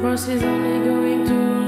Mercy's only going to